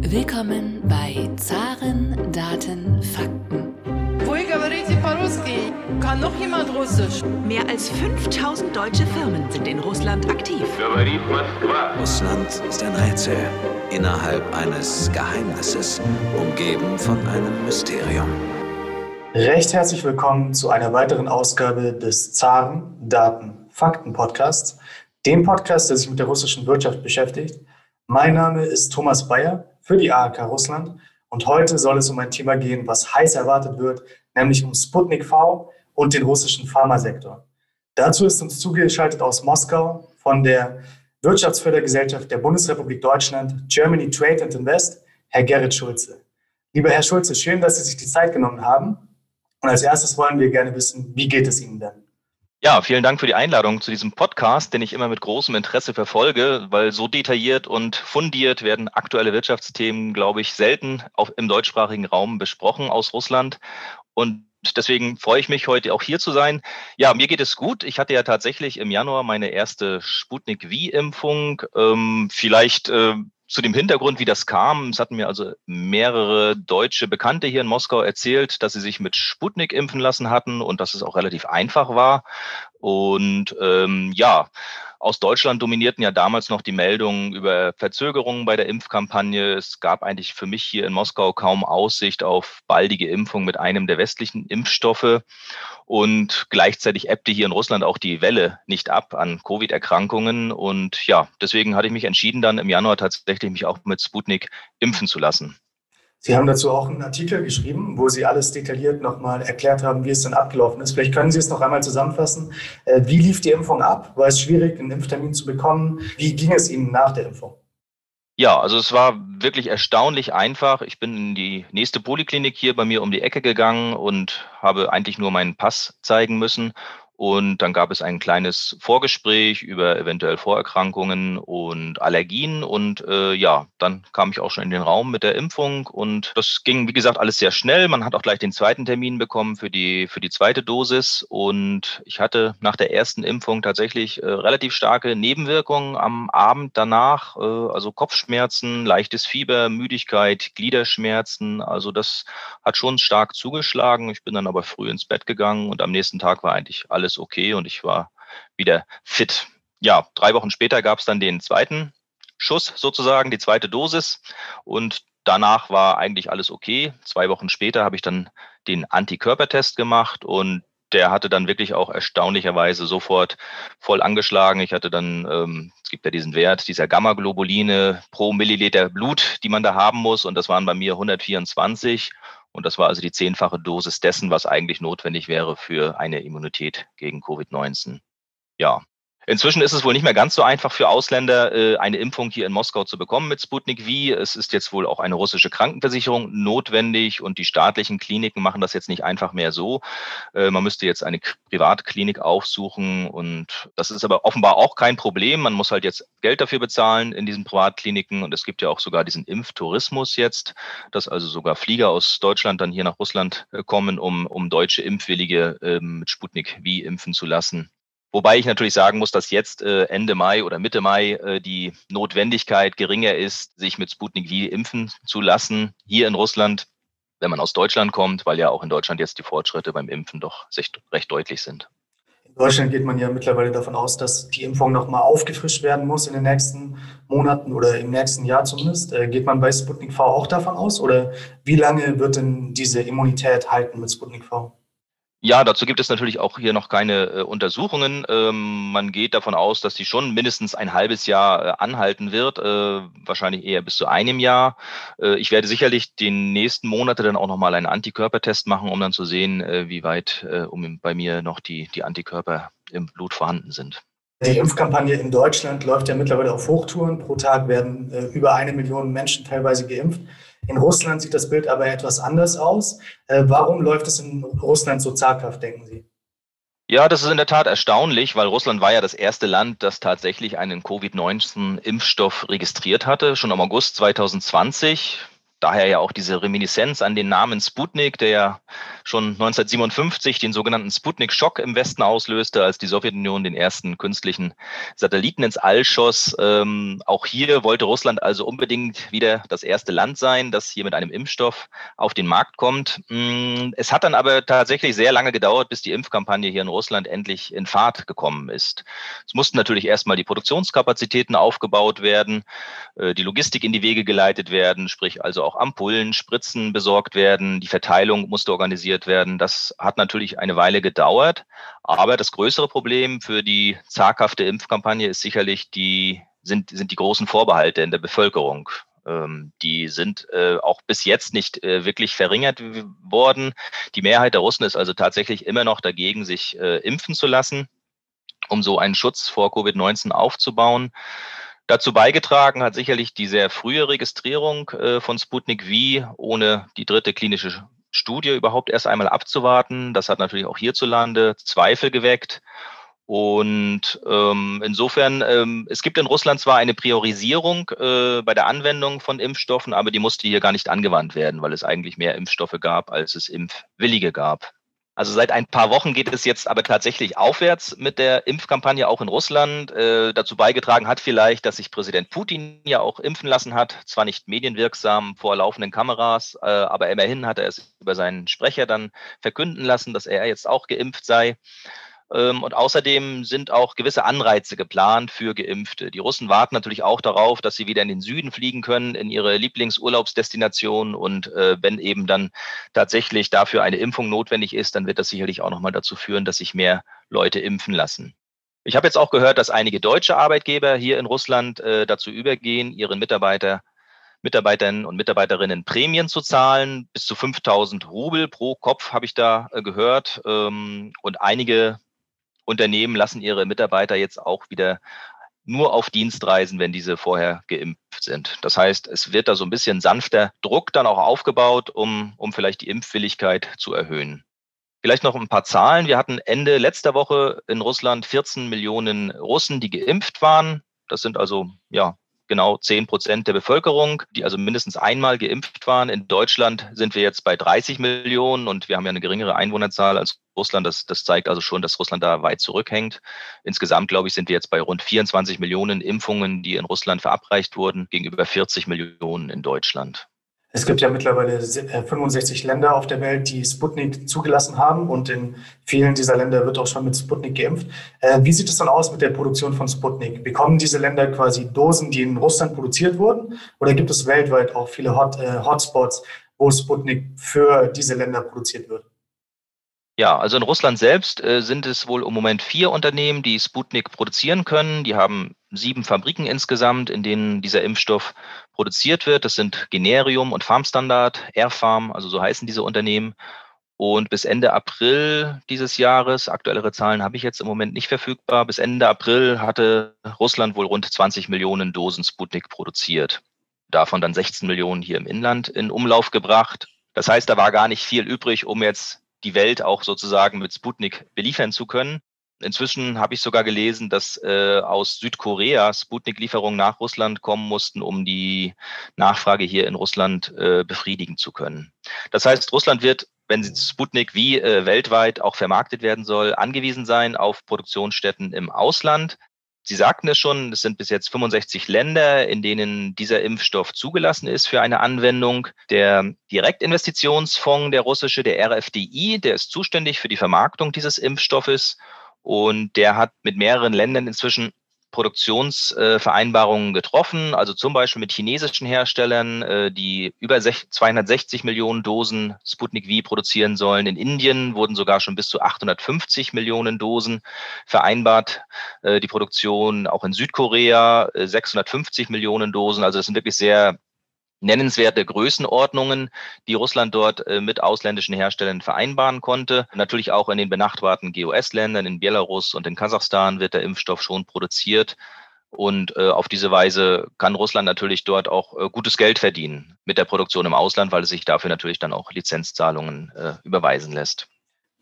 Willkommen bei Zaren, Daten, Fakten. Kann noch jemand Russisch? Mehr als 5000 deutsche Firmen sind in Russland aktiv. Russland ist ein Rätsel innerhalb eines Geheimnisses, umgeben von einem Mysterium. Recht herzlich willkommen zu einer weiteren Ausgabe des Zaren, Daten, Fakten Podcasts, dem Podcast, der sich mit der russischen Wirtschaft beschäftigt. Mein Name ist Thomas Bayer für die ARK Russland und heute soll es um ein Thema gehen, was heiß erwartet wird, nämlich um Sputnik V und den russischen Pharmasektor. Dazu ist uns zugeschaltet aus Moskau von der Wirtschaftsfördergesellschaft der Bundesrepublik Deutschland, Germany Trade and Invest, Herr Gerrit Schulze. Lieber Herr Schulze, schön, dass Sie sich die Zeit genommen haben. Und als erstes wollen wir gerne wissen, wie geht es Ihnen denn? Ja, vielen Dank für die Einladung zu diesem Podcast, den ich immer mit großem Interesse verfolge, weil so detailliert und fundiert werden aktuelle Wirtschaftsthemen, glaube ich, selten auf, im deutschsprachigen Raum besprochen aus Russland. Und deswegen freue ich mich, heute auch hier zu sein. Ja, mir geht es gut. Ich hatte ja tatsächlich im Januar meine erste Sputnik V-Impfung. Ähm, vielleicht äh, zu dem Hintergrund, wie das kam. Es hatten mir also mehrere deutsche Bekannte hier in Moskau erzählt, dass sie sich mit Sputnik impfen lassen hatten und dass es auch relativ einfach war. Und ähm, ja, aus Deutschland dominierten ja damals noch die Meldungen über Verzögerungen bei der Impfkampagne. Es gab eigentlich für mich hier in Moskau kaum Aussicht auf baldige Impfung mit einem der westlichen Impfstoffe. Und gleichzeitig ebbte hier in Russland auch die Welle nicht ab an Covid-Erkrankungen. Und ja, deswegen hatte ich mich entschieden, dann im Januar tatsächlich mich auch mit Sputnik impfen zu lassen. Sie haben dazu auch einen Artikel geschrieben, wo Sie alles detailliert nochmal erklärt haben, wie es denn abgelaufen ist. Vielleicht können Sie es noch einmal zusammenfassen. Äh, wie lief die Impfung ab? War es schwierig, einen Impftermin zu bekommen? Wie ging es Ihnen nach der Impfung? Ja, also es war wirklich erstaunlich einfach. Ich bin in die nächste Poliklinik hier bei mir um die Ecke gegangen und habe eigentlich nur meinen Pass zeigen müssen und dann gab es ein kleines Vorgespräch über eventuell Vorerkrankungen und Allergien. Und äh, ja, dann kam ich auch schon in den Raum mit der Impfung. Und das ging, wie gesagt, alles sehr schnell. Man hat auch gleich den zweiten Termin bekommen für die, für die zweite Dosis. Und ich hatte nach der ersten Impfung tatsächlich äh, relativ starke Nebenwirkungen am Abend danach. Äh, also Kopfschmerzen, leichtes Fieber, Müdigkeit, Gliederschmerzen. Also das hat schon stark zugeschlagen. Ich bin dann aber früh ins Bett gegangen und am nächsten Tag war eigentlich alles alles okay und ich war wieder fit. Ja, drei Wochen später gab es dann den zweiten Schuss sozusagen, die zweite Dosis und danach war eigentlich alles okay. Zwei Wochen später habe ich dann den Antikörpertest gemacht und der hatte dann wirklich auch erstaunlicherweise sofort voll angeschlagen. Ich hatte dann, ähm, es gibt ja diesen Wert dieser Gamma-Globuline pro Milliliter Blut, die man da haben muss. Und das waren bei mir 124. Und das war also die zehnfache Dosis dessen, was eigentlich notwendig wäre für eine Immunität gegen Covid-19. Ja, Inzwischen ist es wohl nicht mehr ganz so einfach für Ausländer, äh, eine Impfung hier in Moskau zu bekommen mit Sputnik V. Es ist jetzt wohl auch eine russische Krankenversicherung notwendig und die staatlichen Kliniken machen das jetzt nicht einfach mehr so. Äh, man müsste jetzt eine Privatklinik aufsuchen und das ist aber offenbar auch kein Problem. Man muss halt jetzt Geld dafür bezahlen in diesen Privatkliniken und es gibt ja auch sogar diesen Impftourismus jetzt, dass also sogar Flieger aus Deutschland dann hier nach Russland äh, kommen, um, um deutsche Impfwillige ähm, mit Sputnik V impfen zu lassen. Wobei ich natürlich sagen muss, dass jetzt äh, Ende Mai oder Mitte Mai äh, die Notwendigkeit geringer ist, sich mit Sputnik V impfen zu lassen, hier in Russland, wenn man aus Deutschland kommt, weil ja auch in Deutschland jetzt die Fortschritte beim Impfen doch recht, recht deutlich sind. In Deutschland geht man ja mittlerweile davon aus, dass die Impfung nochmal aufgefrischt werden muss in den nächsten Monaten oder im nächsten Jahr zumindest. Äh, geht man bei Sputnik V auch davon aus? Oder wie lange wird denn diese Immunität halten mit Sputnik V? Ja, dazu gibt es natürlich auch hier noch keine äh, Untersuchungen. Ähm, man geht davon aus, dass die schon mindestens ein halbes Jahr äh, anhalten wird, äh, wahrscheinlich eher bis zu einem Jahr. Äh, ich werde sicherlich die nächsten Monate dann auch nochmal einen Antikörpertest machen, um dann zu sehen, äh, wie weit äh, um bei mir noch die, die Antikörper im Blut vorhanden sind. Die Impfkampagne in Deutschland läuft ja mittlerweile auf Hochtouren. Pro Tag werden über eine Million Menschen teilweise geimpft. In Russland sieht das Bild aber etwas anders aus. Äh, warum läuft es in Russland so zaghaft, denken Sie? Ja, das ist in der Tat erstaunlich, weil Russland war ja das erste Land, das tatsächlich einen Covid-19-Impfstoff registriert hatte, schon im August 2020. daher ja auch diese Reminiszenz an den Namen Sputnik, der ja schon 1957 den sogenannten Sputnik-Schock im Westen auslöste, als die Sowjetunion den ersten künstlichen Satelliten ins All schoss. Ähm, auch hier wollte Russland also unbedingt wieder das erste Land sein, das hier mit einem Impfstoff auf den Markt kommt. Mm, es hat dann aber tatsächlich sehr lange gedauert, bis die Impfkampagne hier in Russland endlich in Fahrt gekommen ist. Es mussten natürlich erstmal die Produktionskapazitäten aufgebaut werden, äh, die Logistik in die Wege geleitet werden, sprich also auch Ampullen, Spritzen besorgt werden, die Verteilung musste organisiert werden. Das hat natürlich eine Weile gedauert. Aber das größere Problem für die zaghafte Impfkampagne ist sicherlich die, sind, sind die großen Vorbehalte in der Bevölkerung. Ähm, die sind äh, auch bis jetzt nicht äh, wirklich verringert worden. Die Mehrheit der Russen ist also tatsächlich immer noch dagegen, sich äh, impfen zu lassen, um so einen Schutz vor Covid-19 aufzubauen. Dazu beigetragen hat sicherlich die sehr frühe Registrierung von Sputnik V, ohne die dritte klinische Studie überhaupt erst einmal abzuwarten. Das hat natürlich auch hierzulande Zweifel geweckt. Und ähm, insofern, ähm, es gibt in Russland zwar eine Priorisierung äh, bei der Anwendung von Impfstoffen, aber die musste hier gar nicht angewandt werden, weil es eigentlich mehr Impfstoffe gab, als es Impfwillige gab. Also seit ein paar Wochen geht es jetzt aber tatsächlich aufwärts mit der Impfkampagne auch in Russland. Äh, dazu beigetragen hat vielleicht, dass sich Präsident Putin ja auch impfen lassen hat. Zwar nicht medienwirksam vor laufenden Kameras, äh, aber immerhin hat er es über seinen Sprecher dann verkünden lassen, dass er jetzt auch geimpft sei. Ähm, und außerdem sind auch gewisse Anreize geplant für Geimpfte. Die Russen warten natürlich auch darauf, dass sie wieder in den Süden fliegen können, in ihre Lieblingsurlaubsdestination. Und äh, wenn eben dann tatsächlich dafür eine Impfung notwendig ist, dann wird das sicherlich auch nochmal dazu führen, dass sich mehr Leute impfen lassen. Ich habe jetzt auch gehört, dass einige deutsche Arbeitgeber hier in Russland äh, dazu übergehen, ihren Mitarbeiter Mitarbeitern und Mitarbeiterinnen Prämien zu zahlen. Bis zu 5000 Rubel pro Kopf habe ich da äh, gehört. Ähm, und einige Unternehmen lassen ihre Mitarbeiter jetzt auch wieder nur auf Dienstreisen, wenn diese vorher geimpft sind. Das heißt, es wird da so ein bisschen sanfter Druck dann auch aufgebaut, um, um vielleicht die Impfwilligkeit zu erhöhen. Vielleicht noch ein paar Zahlen. Wir hatten Ende letzter Woche in Russland 14 Millionen Russen, die geimpft waren. Das sind also ja genau 10 Prozent der Bevölkerung, die also mindestens einmal geimpft waren. In Deutschland sind wir jetzt bei 30 Millionen und wir haben ja eine geringere Einwohnerzahl als Russland. Das, das zeigt also schon, dass Russland da weit zurückhängt. Insgesamt, glaube ich, sind wir jetzt bei rund 24 Millionen Impfungen, die in Russland verabreicht wurden, gegenüber 40 Millionen in Deutschland. Es gibt ja mittlerweile 65 äh, Länder auf der Welt, die Sputnik zugelassen haben und in vielen dieser Länder wird auch schon mit Sputnik geimpft. Äh, wie sieht es dann aus mit der Produktion von Sputnik? Bekommen diese Länder quasi Dosen, die in Russland produziert wurden? Oder gibt es weltweit auch viele Hot, äh, Hotspots, wo Sputnik für diese Länder produziert wird? Ja, also in Russland selbst äh, sind es wohl im Moment vier Unternehmen, die Sputnik produzieren können. Die haben sieben Fabriken insgesamt, in denen dieser Impfstoff produziert wird. Das sind Generium und Farmstandard, Airfarm, also so heißen diese Unternehmen. Und bis Ende April dieses Jahres, aktuellere Zahlen habe ich jetzt im Moment nicht verfügbar, bis Ende April hatte Russland wohl rund 20 Millionen Dosen Sputnik produziert. Davon dann 16 Millionen hier im Inland in Umlauf gebracht. Das heißt, da war gar nicht viel übrig, um jetzt die Welt auch sozusagen mit Sputnik beliefern zu können. Inzwischen habe ich sogar gelesen, dass äh, aus Südkorea Sputnik-Lieferungen nach Russland kommen mussten, um die Nachfrage hier in Russland äh, befriedigen zu können. Das heißt, Russland wird, wenn Sputnik wie äh, weltweit auch vermarktet werden soll, angewiesen sein auf Produktionsstätten im Ausland. Sie sagten es schon, es sind bis jetzt 65 Länder, in denen dieser Impfstoff zugelassen ist für eine Anwendung. Der Direktinvestitionsfonds, der russische, der RFDI, der ist zuständig für die Vermarktung dieses Impfstoffes und der hat mit mehreren Ländern inzwischen Produktionsvereinbarungen getroffen, also zum Beispiel mit chinesischen Herstellern, äh, die über 260 Millionen Dosen Sputnik V produzieren sollen. In Indien wurden sogar schon bis zu 850 Millionen Dosen vereinbart. Äh, die Produktion auch in Südkorea 650 äh, Millionen Dosen. Also das sind wirklich sehr nennenswerte Größenordnungen, die Russland dort äh, mit ausländischen Herstellern vereinbaren konnte. Natürlich auch in den benachbarten GOS-Ländern, in Belarus und in Kasachstan wird der Impfstoff schon produziert. Und äh, auf diese Weise kann Russland natürlich dort auch äh, gutes Geld verdienen mit der Produktion im Ausland, weil es sich dafür natürlich dann auch Lizenzzahlungen äh, überweisen lässt.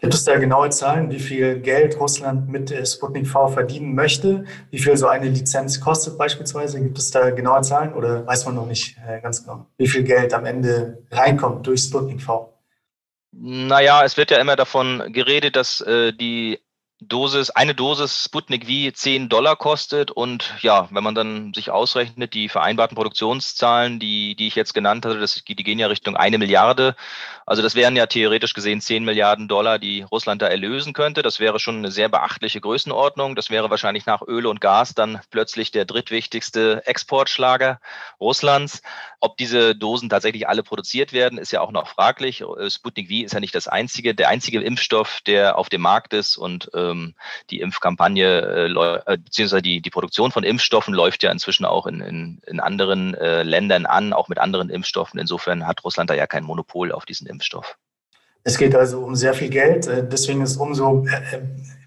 Gibt es da genaue Zahlen, wie viel Geld Russland mit Sputnik V verdienen möchte? Wie viel so eine Lizenz kostet beispielsweise? Gibt es da genaue Zahlen oder weiß man noch nicht äh, ganz genau, wie viel Geld am Ende reinkommt durch Sputnik V? Naja, es wird ja immer davon geredet, dass äh, die Dosis, eine Dosis Sputnik V 10 Dollar kostet und ja, wenn man dann sich ausrechnet, die vereinbarten Produktionszahlen, die, die ich jetzt genannt hatte, das, die gehen ja Richtung eine Milliarde. Also das wären ja theoretisch gesehen 10 Milliarden Dollar, die Russland da erlösen könnte. Das wäre schon eine sehr beachtliche Größenordnung. Das wäre wahrscheinlich nach Öl und Gas dann plötzlich der drittwichtigste Exportschlager Russlands. Ob diese Dosen tatsächlich alle produziert werden, ist ja auch noch fraglich. Sputnik V ist ja nicht das einzige, der einzige Impfstoff, der auf dem Markt ist und äh, ähm, die Impfkampagne, äh, äh, beziehungsweise die, die Produktion von Impfstoffen läuft ja inzwischen auch in, in, in anderen äh, Ländern an, auch mit anderen Impfstoffen. Insofern hat Russland da ja kein Monopol auf diesen Impfstoff. Es geht also um sehr viel Geld. Äh, deswegen ist umso äh,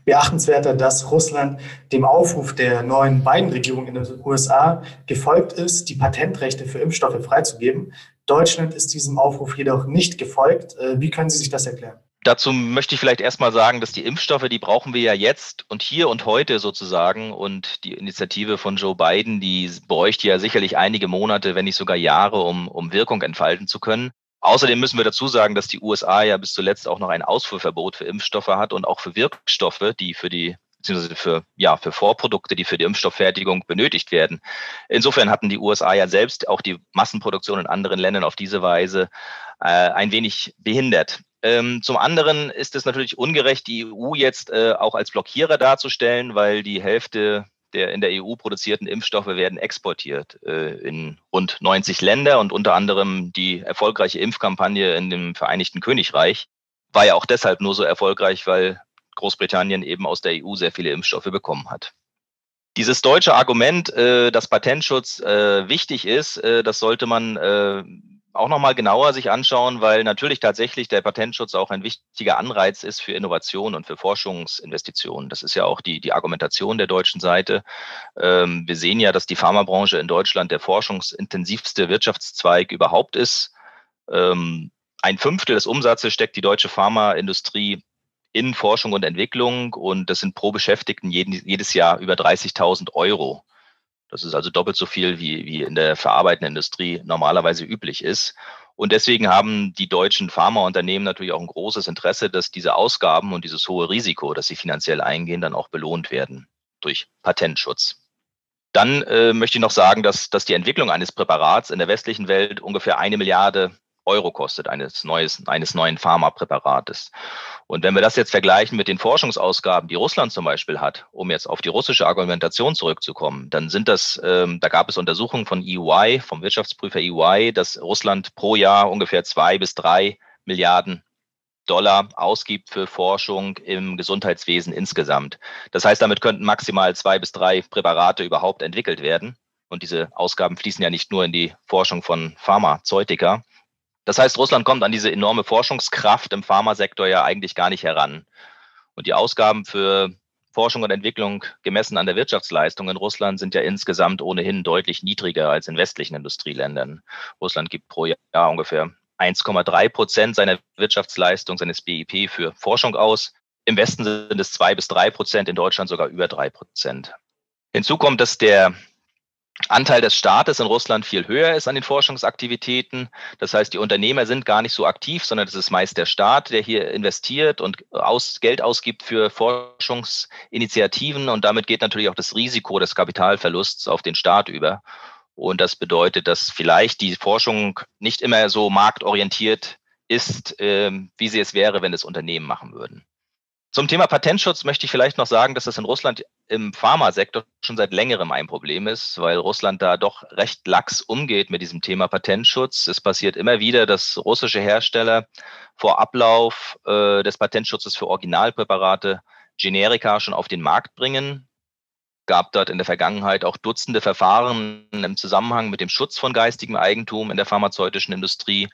beachtenswerter, dass Russland dem Aufruf der neuen Biden-Regierung in den USA gefolgt ist, die Patentrechte für Impfstoffe freizugeben. Deutschland ist diesem Aufruf jedoch nicht gefolgt. Wie können Sie sich das erklären? Dazu möchte ich vielleicht erstmal sagen, dass die Impfstoffe, die brauchen wir ja jetzt und hier und heute sozusagen. Und die Initiative von Joe Biden, die bräuchte ja sicherlich einige Monate, wenn nicht sogar Jahre, um, um Wirkung entfalten zu können. Außerdem müssen wir dazu sagen, dass die USA ja bis zuletzt auch noch ein Ausfuhrverbot für Impfstoffe hat und auch für Wirkstoffe, die für die beziehungsweise für, ja, für Vorprodukte, die für die Impfstofffertigung benötigt werden. Insofern hatten die USA ja selbst auch die Massenproduktion in anderen Ländern auf diese Weise äh, ein wenig behindert. Ähm, zum anderen ist es natürlich ungerecht, die EU jetzt äh, auch als Blockierer darzustellen, weil die Hälfte der in der EU produzierten Impfstoffe werden exportiert äh, in rund 90 Länder und unter anderem die erfolgreiche Impfkampagne in dem Vereinigten Königreich war ja auch deshalb nur so erfolgreich, weil Großbritannien eben aus der EU sehr viele Impfstoffe bekommen hat. Dieses deutsche Argument, äh, dass Patentschutz äh, wichtig ist, äh, das sollte man äh, auch nochmal genauer sich anschauen, weil natürlich tatsächlich der Patentschutz auch ein wichtiger Anreiz ist für Innovation und für Forschungsinvestitionen. Das ist ja auch die, die Argumentation der deutschen Seite. Ähm, wir sehen ja, dass die Pharmabranche in Deutschland der forschungsintensivste Wirtschaftszweig überhaupt ist. Ähm, ein Fünftel des Umsatzes steckt die deutsche Pharmaindustrie in Forschung und Entwicklung und das sind pro Beschäftigten jeden, jedes Jahr über 30.000 Euro. Das ist also doppelt so viel, wie, wie in der verarbeitenden Industrie normalerweise üblich ist. Und deswegen haben die deutschen Pharmaunternehmen natürlich auch ein großes Interesse, dass diese Ausgaben und dieses hohe Risiko, das sie finanziell eingehen, dann auch belohnt werden durch Patentschutz. Dann äh, möchte ich noch sagen, dass, dass die Entwicklung eines Präparats in der westlichen Welt ungefähr eine Milliarde Euro kostet, eines, neues, eines neuen Pharmapräparates. Und wenn wir das jetzt vergleichen mit den Forschungsausgaben, die Russland zum Beispiel hat, um jetzt auf die russische Argumentation zurückzukommen, dann sind das, ähm, da gab es Untersuchungen von EY, vom Wirtschaftsprüfer EY, dass Russland pro Jahr ungefähr zwei bis drei Milliarden Dollar ausgibt für Forschung im Gesundheitswesen insgesamt. Das heißt, damit könnten maximal zwei bis drei Präparate überhaupt entwickelt werden. Und diese Ausgaben fließen ja nicht nur in die Forschung von Pharmazeutika, das heißt, Russland kommt an diese enorme Forschungskraft im Pharmasektor ja eigentlich gar nicht heran. Und die Ausgaben für Forschung und Entwicklung gemessen an der Wirtschaftsleistung in Russland sind ja insgesamt ohnehin deutlich niedriger als in westlichen Industrieländern. Russland gibt pro Jahr ungefähr 1,3 Prozent seiner Wirtschaftsleistung, seines BIP für Forschung aus. Im Westen sind es zwei bis drei Prozent, in Deutschland sogar über drei Prozent. Hinzu kommt, dass der Anteil des Staates in Russland viel höher ist an den Forschungsaktivitäten. Das heißt, die Unternehmer sind gar nicht so aktiv, sondern es ist meist der Staat, der hier investiert und aus, Geld ausgibt für Forschungsinitiativen. Und damit geht natürlich auch das Risiko des Kapitalverlusts auf den Staat über. Und das bedeutet, dass vielleicht die Forschung nicht immer so marktorientiert ist, ähm, wie sie es wäre, wenn es Unternehmen machen würden. Zum Thema Patentschutz möchte ich vielleicht noch sagen, dass das in Russland im Pharmasektor schon seit längerem ein Problem ist, weil Russland da doch recht lax umgeht mit diesem Thema Patentschutz. Es passiert immer wieder, dass russische Hersteller vor Ablauf äh, des Patentschutzes für Originalpräparate Generika schon auf den Markt bringen. Gab dort in der Vergangenheit auch Dutzende Verfahren im Zusammenhang mit dem Schutz von geistigem Eigentum in der pharmazeutischen Industrie.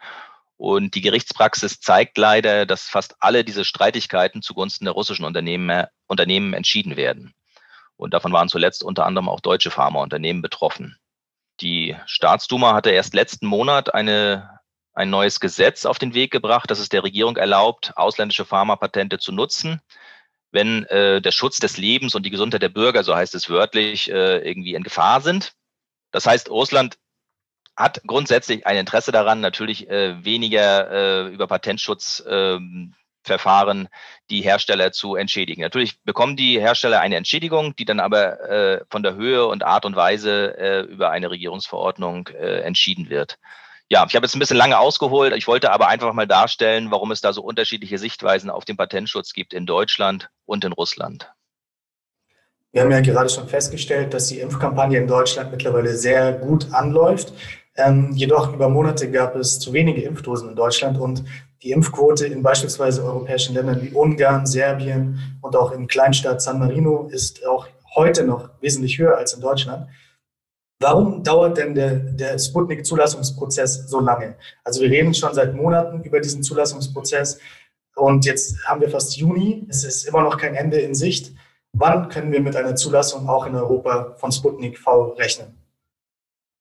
Und die Gerichtspraxis zeigt leider, dass fast alle diese Streitigkeiten zugunsten der russischen Unternehmen, Unternehmen entschieden werden. Und davon waren zuletzt unter anderem auch deutsche Pharmaunternehmen betroffen. Die Staatsduma hatte erst letzten Monat eine, ein neues Gesetz auf den Weg gebracht, das es der Regierung erlaubt, ausländische Pharmapatente zu nutzen, wenn äh, der Schutz des Lebens und die Gesundheit der Bürger, so heißt es wörtlich, äh, irgendwie in Gefahr sind. Das heißt, Russland hat grundsätzlich ein Interesse daran, natürlich äh, weniger äh, über Patentschutzverfahren ähm, die Hersteller zu entschädigen. Natürlich bekommen die Hersteller eine Entschädigung, die dann aber äh, von der Höhe und Art und Weise äh, über eine Regierungsverordnung äh, entschieden wird ja, ich habe jetzt ein bisschen lange ausgeholt. Ich wollte aber einfach mal darstellen, warum es da so unterschiedliche Sichtweisen auf den Patentschutz gibt in Deutschland und in Russland. Wir haben ja gerade schon festgestellt, dass die Impfkampagne in Deutschland mittlerweile sehr gut anläuft. Ähm, jedoch über Monate gab es zu wenige Impfdosen in Deutschland und die Impfquote in beispielsweise europäischen Ländern wie Ungarn, Serbien und auch in Kleinstadt San Marino ist auch heute noch wesentlich höher als in Deutschland. Warum dauert denn der, der Sputnik-Zulassungsprozess so lange? Also wir reden schon seit Monaten über diesen Zulassungsprozess und jetzt haben wir fast Juni. Es ist immer noch kein Ende in Sicht. Wann können wir mit einer Zulassung auch in Europa von Sputnik V rechnen?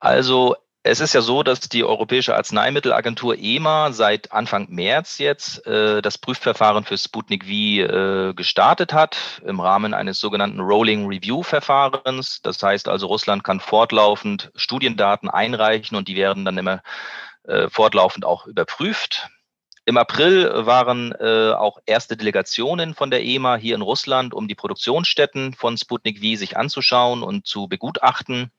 Also es ist ja so, dass die Europäische Arzneimittelagentur EMA seit Anfang März jetzt äh, das Prüfverfahren für Sputnik V äh, gestartet hat im Rahmen eines sogenannten Rolling Review Verfahrens. Das heißt also, Russland kann fortlaufend Studiendaten einreichen und die werden dann immer äh, fortlaufend auch überprüft. Im April waren äh, auch erste Delegationen von der EMA hier in Russland, um die Produktionsstätten von Sputnik V sich anzuschauen und zu begutachten.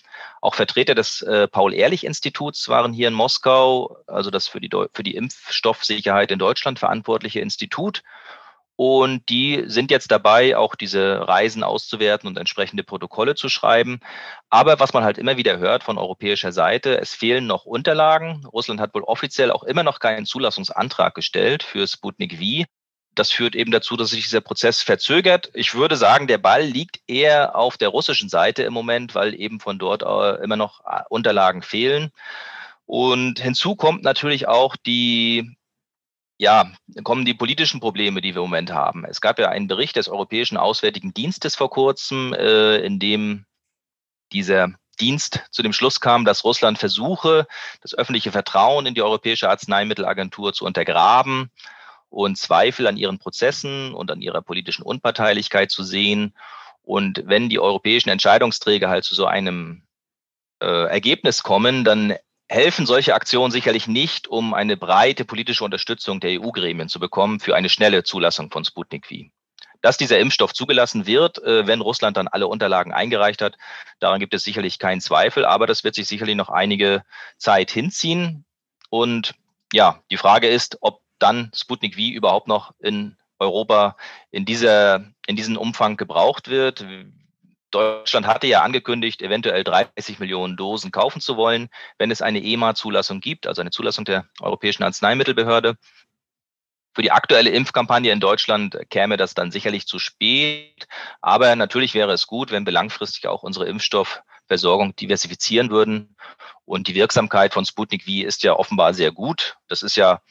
Auch Vertreter des äh, Paul-Ehrlich-Instituts waren hier in Moskau, also das für die, für die Impfstoffsicherheit in Deutschland verantwortliche Institut. Und die sind jetzt dabei, auch diese Reisen auszuwerten und entsprechende Protokolle zu schreiben. Aber was man halt immer wieder hört von europäischer Seite, es fehlen noch Unterlagen. Russland hat wohl offiziell auch immer noch keinen Zulassungsantrag gestellt für Sputnik V. Das führt eben dazu, dass sich dieser Prozess verzögert. Ich würde sagen, der Ball liegt eher auf der russischen Seite im Moment, weil eben von dort äh, immer noch äh, Unterlagen fehlen. Und hinzu kommt natürlich auch die ja, kommen die politischen Probleme, die wir im Moment haben. Es gab ja einen Bericht des Europäischen Auswärtigen Dienstes vor kurzem, äh, in dem dieser Dienst zu dem Schluss kam, dass Russland versuche, das öffentliche Vertrauen in die Europäische Arzneimittelagentur zu untergraben und Zweifel an ihren Prozessen und an ihrer politischen Unparteilichkeit zu sehen. Und wenn die europäischen Entscheidungsträger halt zu so einem äh, Ergebnis kommen, dann helfen solche Aktionen sicherlich nicht, um eine breite politische Unterstützung der EU-Gremien zu bekommen für eine schnelle Zulassung von Sputnik V. Dass dieser Impfstoff zugelassen wird, äh, wenn Russland dann alle Unterlagen eingereicht hat, daran gibt es sicherlich keinen Zweifel, aber das wird sich sicherlich noch einige Zeit hinziehen. Und ja, die Frage ist, ob dann Sputnik V überhaupt noch in Europa in dieser, in diesem Umfang gebraucht wird. Deutschland hatte ja angekündigt, eventuell 30 Millionen Dosen kaufen zu wollen, wenn es eine EMA-Zulassung gibt, also eine Zulassung der Europäischen Arzneimittelbehörde. Für die aktuelle Impfkampagne in Deutschland käme das dann sicherlich zu spät. Aber natürlich wäre es gut, wenn wir langfristig auch unsere Impfstoffversorgung diversifizieren würden. Und die Wirksamkeit von Sputnik V ist ja offenbar sehr gut. Das ist ja,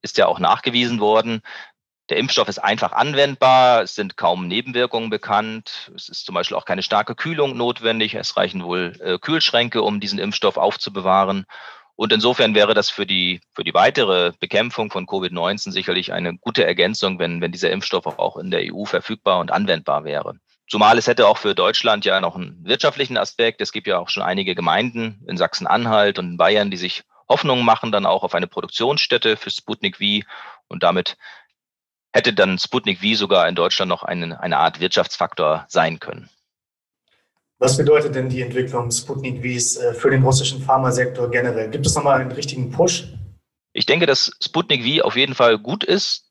ist ja auch nachgewiesen worden. Der Impfstoff ist einfach anwendbar, es sind kaum Nebenwirkungen bekannt, es ist zum Beispiel auch keine starke Kühlung notwendig, es reichen wohl äh, Kühlschränke, um diesen Impfstoff aufzubewahren. Und insofern wäre das für die, für die weitere Bekämpfung von Covid-19 sicherlich eine gute Ergänzung, wenn, wenn dieser Impfstoff auch in der EU verfügbar und anwendbar wäre. Zumal es hätte auch für Deutschland ja noch einen wirtschaftlichen Aspekt. Es gibt ja auch schon einige Gemeinden in Sachsen-Anhalt und in Bayern, die sich Hoffnungen machen dann auch auf eine Produktionsstätte für Sputnik V und damit hätte dann Sputnik V sogar in Deutschland noch eine, eine Art Wirtschaftsfaktor sein können. Was bedeutet denn die Entwicklung Sputnik Vs äh, für den russischen Pharmasektor generell? Gibt es nochmal einen richtigen Push? Ich denke, dass Sputnik V auf jeden Fall gut ist,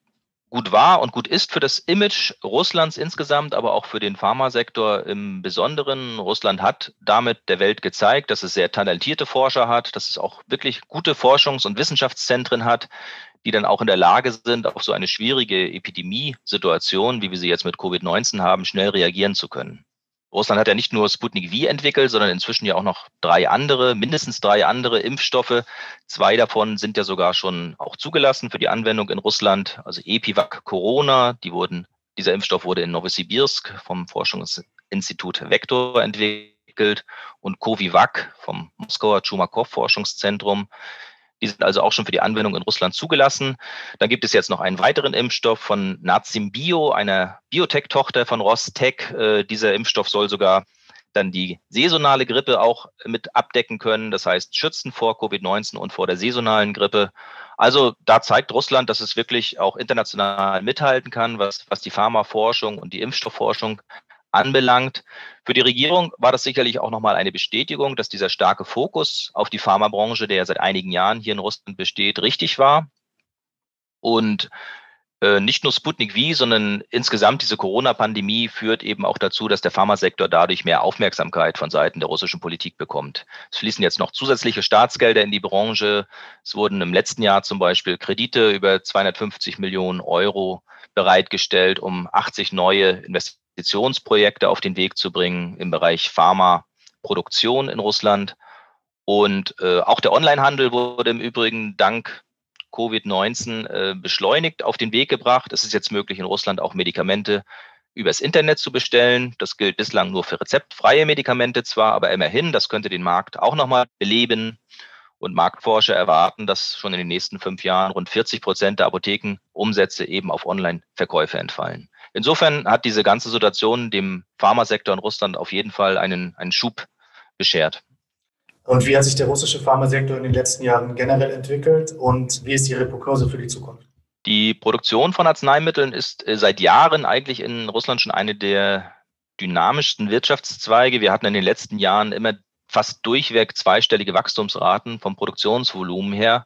gut war und gut ist für das Image Russlands insgesamt, aber auch für den Pharmasektor im Besonderen. Russland hat damit der Welt gezeigt, dass es sehr talentierte Forscher hat, dass es auch wirklich gute Forschungs- und Wissenschaftszentren hat, die dann auch in der Lage sind, auf so eine schwierige Epidemiesituation, wie wir sie jetzt mit Covid-19 haben, schnell reagieren zu können. Russland hat ja nicht nur Sputnik V entwickelt, sondern inzwischen ja auch noch drei andere, mindestens drei andere Impfstoffe. Zwei davon sind ja sogar schon auch zugelassen für die Anwendung in Russland. Also Epivac Corona, die wurden, dieser Impfstoff wurde in Novosibirsk vom Forschungsinstitut Vector entwickelt und Covivac vom Moskauer Chumakov Forschungszentrum. Die sind also auch schon für die Anwendung in Russland zugelassen. Dann gibt es jetzt noch einen weiteren Impfstoff von Nazim Bio, einer Biotech-Tochter von Rostec. Äh, dieser Impfstoff soll sogar dann die saisonale Grippe auch mit abdecken können. Das heißt, schützen vor Covid-19 und vor der saisonalen Grippe. Also da zeigt Russland, dass es wirklich auch international mithalten kann, was, was die Pharmaforschung und die Impfstoffforschung anbelangt. Für die Regierung war das sicherlich auch nochmal eine Bestätigung, dass dieser starke Fokus auf die Pharmabranche, der seit einigen Jahren hier in Russland besteht, richtig war. Und äh, nicht nur Sputnik V, sondern insgesamt diese Corona-Pandemie führt eben auch dazu, dass der Pharmasektor dadurch mehr Aufmerksamkeit von Seiten der russischen Politik bekommt. Es fließen jetzt noch zusätzliche Staatsgelder in die Branche. Es wurden im letzten Jahr zum Beispiel Kredite über 250 Millionen Euro bereitgestellt, um 80 neue Investitionsprojekte auf den Weg zu bringen im Bereich Pharmaproduktion in Russland. Und äh, auch der Onlinehandel wurde im Übrigen dank Covid-19 äh, beschleunigt auf den Weg gebracht. Es ist jetzt möglich, in Russland auch Medikamente übers Internet zu bestellen. Das gilt bislang nur für rezeptfreie Medikamente zwar, aber immerhin, das könnte den Markt auch nochmal beleben. Und Marktforscher erwarten, dass schon in den nächsten fünf Jahren rund 40 Prozent der Apothekenumsätze eben auf Online-Verkäufe entfallen. Insofern hat diese ganze Situation dem Pharmasektor in Russland auf jeden Fall einen, einen Schub beschert. Und wie hat sich der russische Pharmasektor in den letzten Jahren generell entwickelt und wie ist Ihre Prognose für die Zukunft? Die Produktion von Arzneimitteln ist äh, seit Jahren eigentlich in Russland schon eine der dynamischsten Wirtschaftszweige. Wir hatten in den letzten Jahren immer fast durchweg zweistellige Wachstumsraten vom Produktionsvolumen her.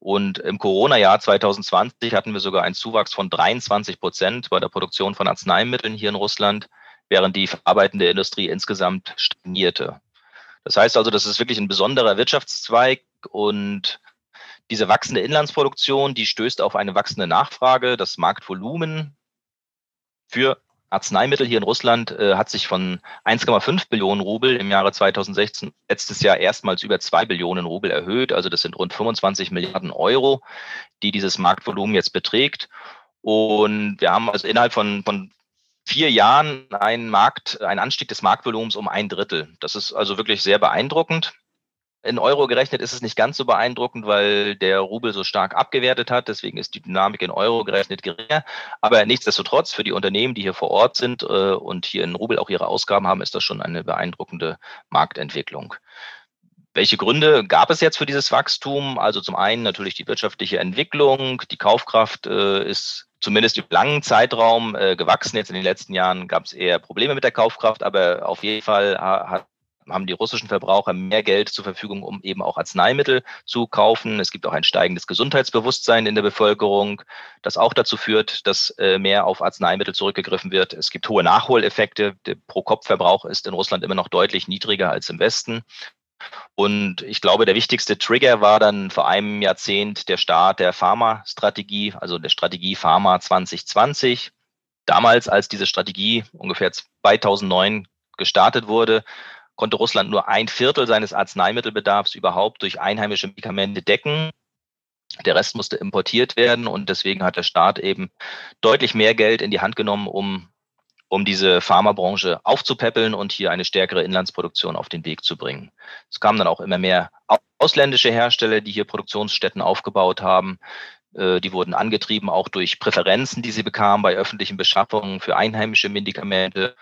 Und im Corona-Jahr 2020 hatten wir sogar einen Zuwachs von 23 Prozent bei der Produktion von Arzneimitteln hier in Russland, während die verarbeitende Industrie insgesamt stagnierte. Das heißt also, das ist wirklich ein besonderer Wirtschaftszweig und diese wachsende Inlandsproduktion, die stößt auf eine wachsende Nachfrage. Das Marktvolumen für Arzneimittel hier in Russland äh, hat sich von 1,5 Billionen Rubel im Jahre 2016 letztes Jahr erstmals über 2 Billionen Rubel erhöht. Also das sind rund 25 Milliarden Euro, die dieses Marktvolumen jetzt beträgt. Und wir haben also innerhalb von, von vier Jahren einen Markt, einen Anstieg des Marktvolumens um ein Drittel. Das ist also wirklich sehr beeindruckend. In Euro gerechnet ist es nicht ganz so beeindruckend, weil der Rubel so stark abgewertet hat. Deswegen ist die Dynamik in Euro gerechnet geringer. Aber nichtsdestotrotz, für die Unternehmen, die hier vor Ort sind äh, und hier in Rubel auch ihre Ausgaben haben, ist das schon eine beeindruckende Marktentwicklung. Welche Gründe gab es jetzt für dieses Wachstum? Also zum einen natürlich die wirtschaftliche Entwicklung. Die Kaufkraft äh, ist zumindest über langen Zeitraum äh, gewachsen. Jetzt in den letzten Jahren gab es eher Probleme mit der Kaufkraft, aber auf jeden Fall hat, haben die russischen Verbraucher mehr Geld zur Verfügung, um eben auch Arzneimittel zu kaufen. Es gibt auch ein steigendes Gesundheitsbewusstsein in der Bevölkerung, das auch dazu führt, dass äh, mehr auf Arzneimittel zurückgegriffen wird. Es gibt hohe Nachholeffekte. Der Pro-Kopf-Verbrauch ist in Russland immer noch deutlich niedriger als im Westen. Und ich glaube, der wichtigste Trigger war dann vor einem Jahrzehnt der Start der Pharma-Strategie, also der Strategie Pharma 2020. Damals, als diese Strategie ungefähr 2009 gestartet wurde, konnte Russland nur ein Viertel seines Arzneimittelbedarfs überhaupt durch einheimische Medikamente decken. Der Rest musste importiert werden und deswegen hat der Staat eben deutlich mehr Geld in die Hand genommen, um um diese Pharmabranche aufzupäppeln und hier eine stärkere Inlandsproduktion auf den Weg zu bringen. Es kamen dann auch immer mehr ausländische Hersteller, die hier Produktionsstätten aufgebaut haben. Äh, die wurden angetrieben auch durch Präferenzen, die sie bekamen bei öffentlichen Beschaffungen für einheimische Medikamente.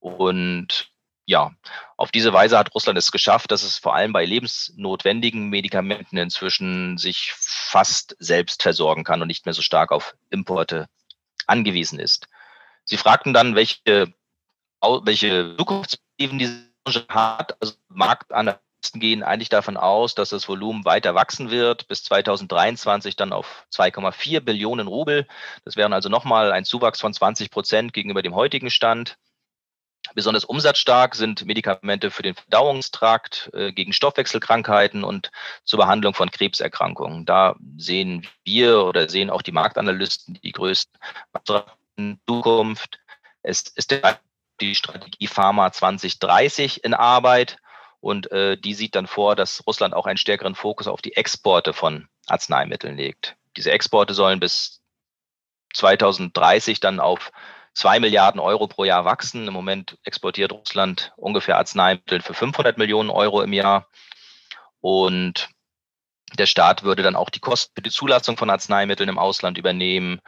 Und ja, auf diese Weise hat Russland es geschafft, dass es vor allem bei lebensnotwendigen Medikamenten inzwischen sich fast selbst versorgen kann und nicht mehr so stark auf Importe angewiesen ist. Sie fragten dann, welche, welche Zukunftsperspektiven diese Branche hat. Also Marktanalysten gehen eigentlich davon aus, dass das Volumen weiter wachsen wird, bis 2023 dann auf 2,4 Billionen Rubel. Das wären also nochmal ein Zuwachs von 20 Prozent gegenüber dem heutigen Stand. Besonders umsatzstark sind Medikamente für den Verdauungstrakt, äh, gegen Stoffwechselkrankheiten und zur Behandlung von Krebserkrankungen. Da sehen wir oder sehen auch die Marktanalysten die größten Zukunft. Es ist die Strategie Pharma 2030 in Arbeit und äh, die sieht dann vor, dass Russland auch einen stärkeren Fokus auf die Exporte von Arzneimitteln legt. Diese Exporte sollen bis 2030 dann auf zwei Milliarden Euro pro Jahr wachsen. Im Moment exportiert Russland ungefähr Arzneimittel für 500 Millionen Euro im Jahr. Und Der Staat würde dann auch die Kosten für die Zulassung von Arzneimitteln im Ausland übernehmen.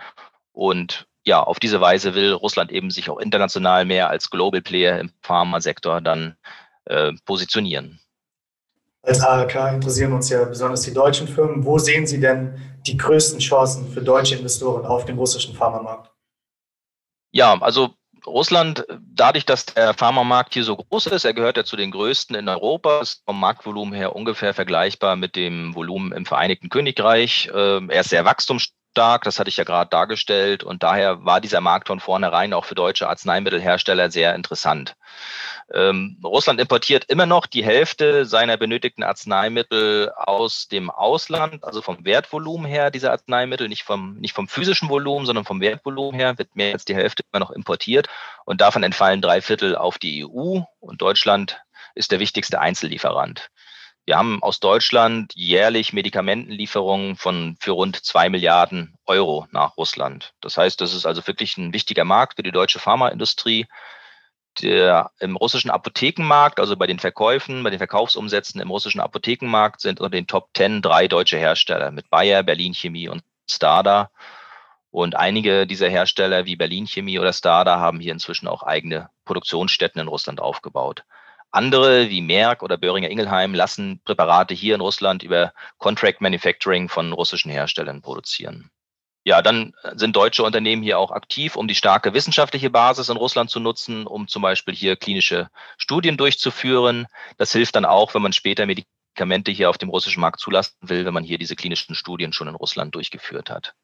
Und ja, auf diese Weise will Russland eben sich auch international mehr als Global Player im Pharmasektor dann äh, positionieren. Als AHK interessieren uns ja besonders die deutschen Firmen. Wo sehen Sie denn die größten Chancen für deutsche Investoren auf dem russischen Pharmamarkt? Ja, also Russland, dadurch, dass der Pharmamarkt hier so groß ist, er gehört ja zu den größten in Europa, ist vom Marktvolumen her ungefähr vergleichbar mit dem Volumen im Vereinigten Königreich. Ähm, er ist sehr wachstumsstark, das hatte ich ja gerade dargestellt, und daher war dieser Markt von vornherein auch für deutsche Arzneimittelhersteller sehr interessant. Ähm, Russland importiert immer noch die Hälfte seiner benötigten Arzneimittel aus dem Ausland, also vom Wertvolumen her dieser Arzneimittel, nicht vom, nicht vom physischen Volumen, sondern vom Wertvolumen her wird mehr als die Hälfte immer noch importiert und davon entfallen drei Viertel auf die EU und Deutschland ist der wichtigste Einzellieferant. Wir haben aus Deutschland jährlich Medikamentenlieferungen von für rund zwei Milliarden Euro nach Russland. Das heißt, das ist also wirklich ein wichtiger Markt für die deutsche Pharmaindustrie der, im russischen Apothekenmarkt, also bei den Verkäufen, bei den Verkaufsumsätzen im russischen Apothekenmarkt sind unter den Top 10 drei deutsche Hersteller mit Bayer, Berlin Chemie und Stada. Und einige dieser Hersteller wie Berlin Chemie oder Stada haben hier inzwischen auch eigene Produktionsstätten in Russland aufgebaut. Andere wie Merck oder Böhringer Ingelheim lassen Präparate hier in Russland über Contract Manufacturing von russischen Herstellern produzieren. Ja, dann sind deutsche Unternehmen hier auch aktiv, um die starke wissenschaftliche Basis in Russland zu nutzen, um zum Beispiel hier klinische Studien durchzuführen. Das hilft dann auch, wenn man später Medikamente hier auf dem russischen Markt zulassen will, wenn man hier diese klinischen Studien schon in Russland durchgeführt hat.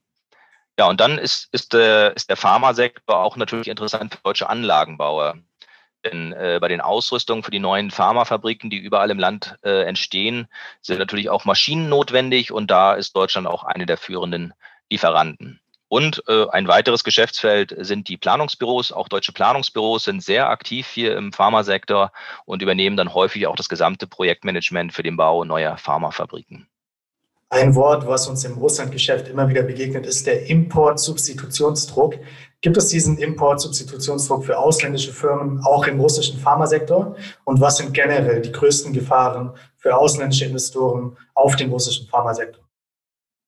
Ja, und dann ist, ist, äh, ist der Pharmasektor auch natürlich interessant für deutsche Anlagenbauer. Denn äh, bei den Ausrüstungen für die neuen Pharmafabriken, die überall im Land äh, entstehen, sind natürlich auch Maschinen notwendig und da ist Deutschland auch eine der führenden Lieferanten. Und äh, ein weiteres Geschäftsfeld sind die Planungsbüros. Auch deutsche Planungsbüros sind sehr aktiv hier im Pharmasektor und übernehmen dann häufig auch das gesamte Projektmanagement für den Bau neuer Pharmafabriken. Ein Wort, was uns im Russlandgeschäft immer wieder begegnet, ist der Importsubstitutionsdruck. Gibt es diesen Importsubstitutionsdruck für ausländische Firmen auch im russischen Pharmasektor? Und was sind generell die größten Gefahren für ausländische Investoren auf dem russischen Pharmasektor?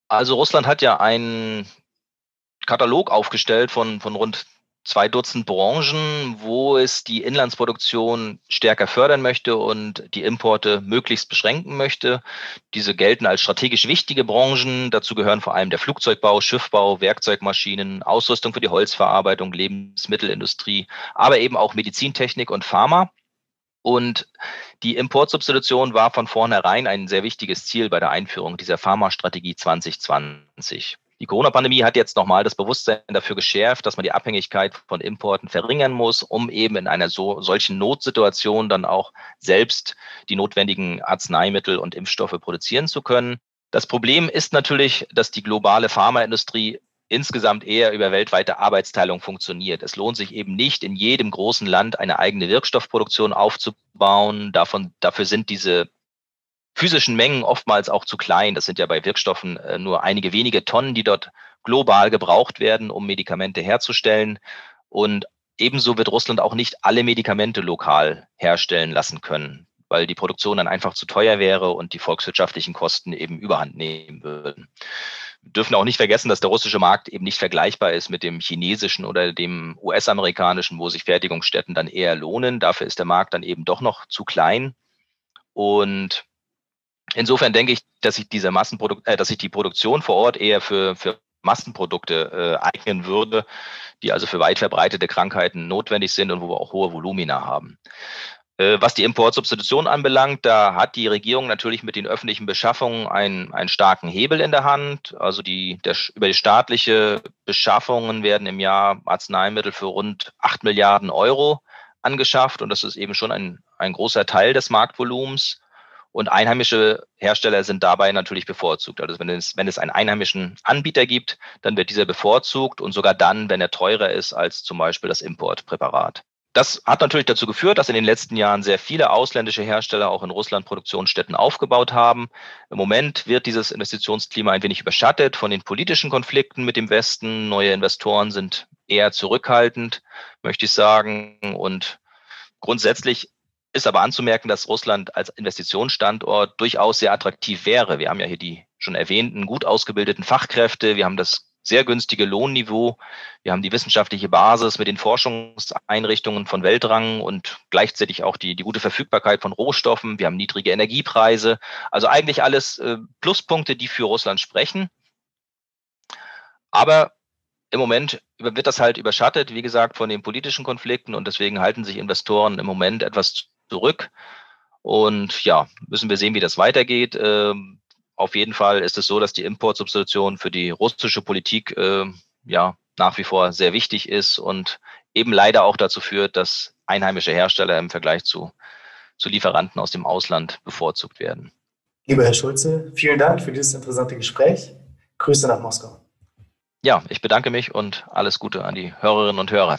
Also Russland hat ja einen Katalog aufgestellt von, von rund zwei Dutzend Branchen, wo es die Inlandsproduktion stärker fördern möchte und die Importe möglichst beschränken möchte. Diese gelten als strategisch wichtige Branchen. Dazu gehören vor allem der Flugzeugbau, Schiffbau, Werkzeugmaschinen, Ausrüstung für die Holzverarbeitung, Lebensmittelindustrie, aber eben auch Medizintechnik und Pharma. Und die Importsubstitution war von vornherein ein sehr wichtiges Ziel bei der Einführung dieser Pharmastrategie 2020. Die Corona-Pandemie hat jetzt nochmal das Bewusstsein dafür geschärft, dass man die Abhängigkeit von Importen verringern muss, um eben in einer so, solchen Notsituation dann auch selbst die notwendigen Arzneimittel und Impfstoffe produzieren zu können. Das Problem ist natürlich, dass die globale Pharmaindustrie insgesamt eher über weltweite Arbeitsteilung funktioniert. Es lohnt sich eben nicht, in jedem großen Land eine eigene Wirkstoffproduktion aufzubauen. Davon, dafür sind diese physischen Mengen oftmals auch zu klein. Das sind ja bei Wirkstoffen äh, nur einige wenige Tonnen, die dort global gebraucht werden, um Medikamente herzustellen. Und ebenso wird Russland auch nicht alle Medikamente lokal herstellen lassen können, weil die Produktion dann einfach zu teuer wäre und die volkswirtschaftlichen Kosten eben überhand nehmen würden. Wir dürfen auch nicht vergessen, dass der russische Markt eben nicht vergleichbar ist mit dem chinesischen oder dem US-amerikanischen, wo sich Fertigungsstätten dann eher lohnen. Dafür ist der Markt dann eben doch noch zu klein. Und insofern denke ich, dass sich diese Massenprodukt, äh, dass sich die Produktion vor Ort eher für, für Massenprodukte äh, eignen würde, die also für weit verbreitete Krankheiten notwendig sind und wo wir auch hohe Volumina haben. Äh, was die Importsubstitution anbelangt, da hat die Regierung natürlich mit den öffentlichen Beschaffungen einen, einen starken Hebel in der Hand. Also die, der, über die staatliche Beschaffungen werden im Jahr Arzneimittel für rund 8 Milliarden Euro angeschafft und das ist eben schon ein, ein großer Teil des Marktvolumens. Und einheimische Hersteller sind dabei natürlich bevorzugt. Also wenn es, wenn es einen einheimischen Anbieter gibt, dann wird dieser bevorzugt und sogar dann, wenn er teurer ist als zum Beispiel das Importpräparat. Das hat natürlich dazu geführt, dass in den letzten Jahren sehr viele ausländische Hersteller auch in Russland Produktionsstätten aufgebaut haben. Im Moment wird dieses Investitionsklima ein wenig überschattet von den politischen Konflikten mit dem Westen. Neue Investoren sind eher zurückhaltend, möchte ich sagen. Und grundsätzlich ist aber anzumerken, dass Russland als Investitionsstandort durchaus sehr attraktiv wäre. Wir haben ja hier die schon erwähnten gut ausgebildeten Fachkräfte, wir haben das sehr günstige Lohnniveau. Wir haben die wissenschaftliche Basis mit den Forschungseinrichtungen von Weltrang und gleichzeitig auch die, die gute Verfügbarkeit von Rohstoffen. Wir haben niedrige Energiepreise. Also eigentlich alles äh, Pluspunkte, die für Russland sprechen. Aber im Moment wird das halt überschattet, wie gesagt, von den politischen Konflikten und deswegen halten sich Investoren im Moment etwas zurück. Und ja, müssen wir sehen, wie das weitergeht. Ähm, auf jeden Fall ist es so, dass die Importsubstitution für die russische Politik äh, ja nach wie vor sehr wichtig ist und eben leider auch dazu führt, dass einheimische Hersteller im Vergleich zu, zu Lieferanten aus dem Ausland bevorzugt werden. Lieber Herr Schulze, vielen Dank für dieses interessante Gespräch. Grüße nach Moskau. Ja, ich bedanke mich und alles Gute an die Hörerinnen und Hörer.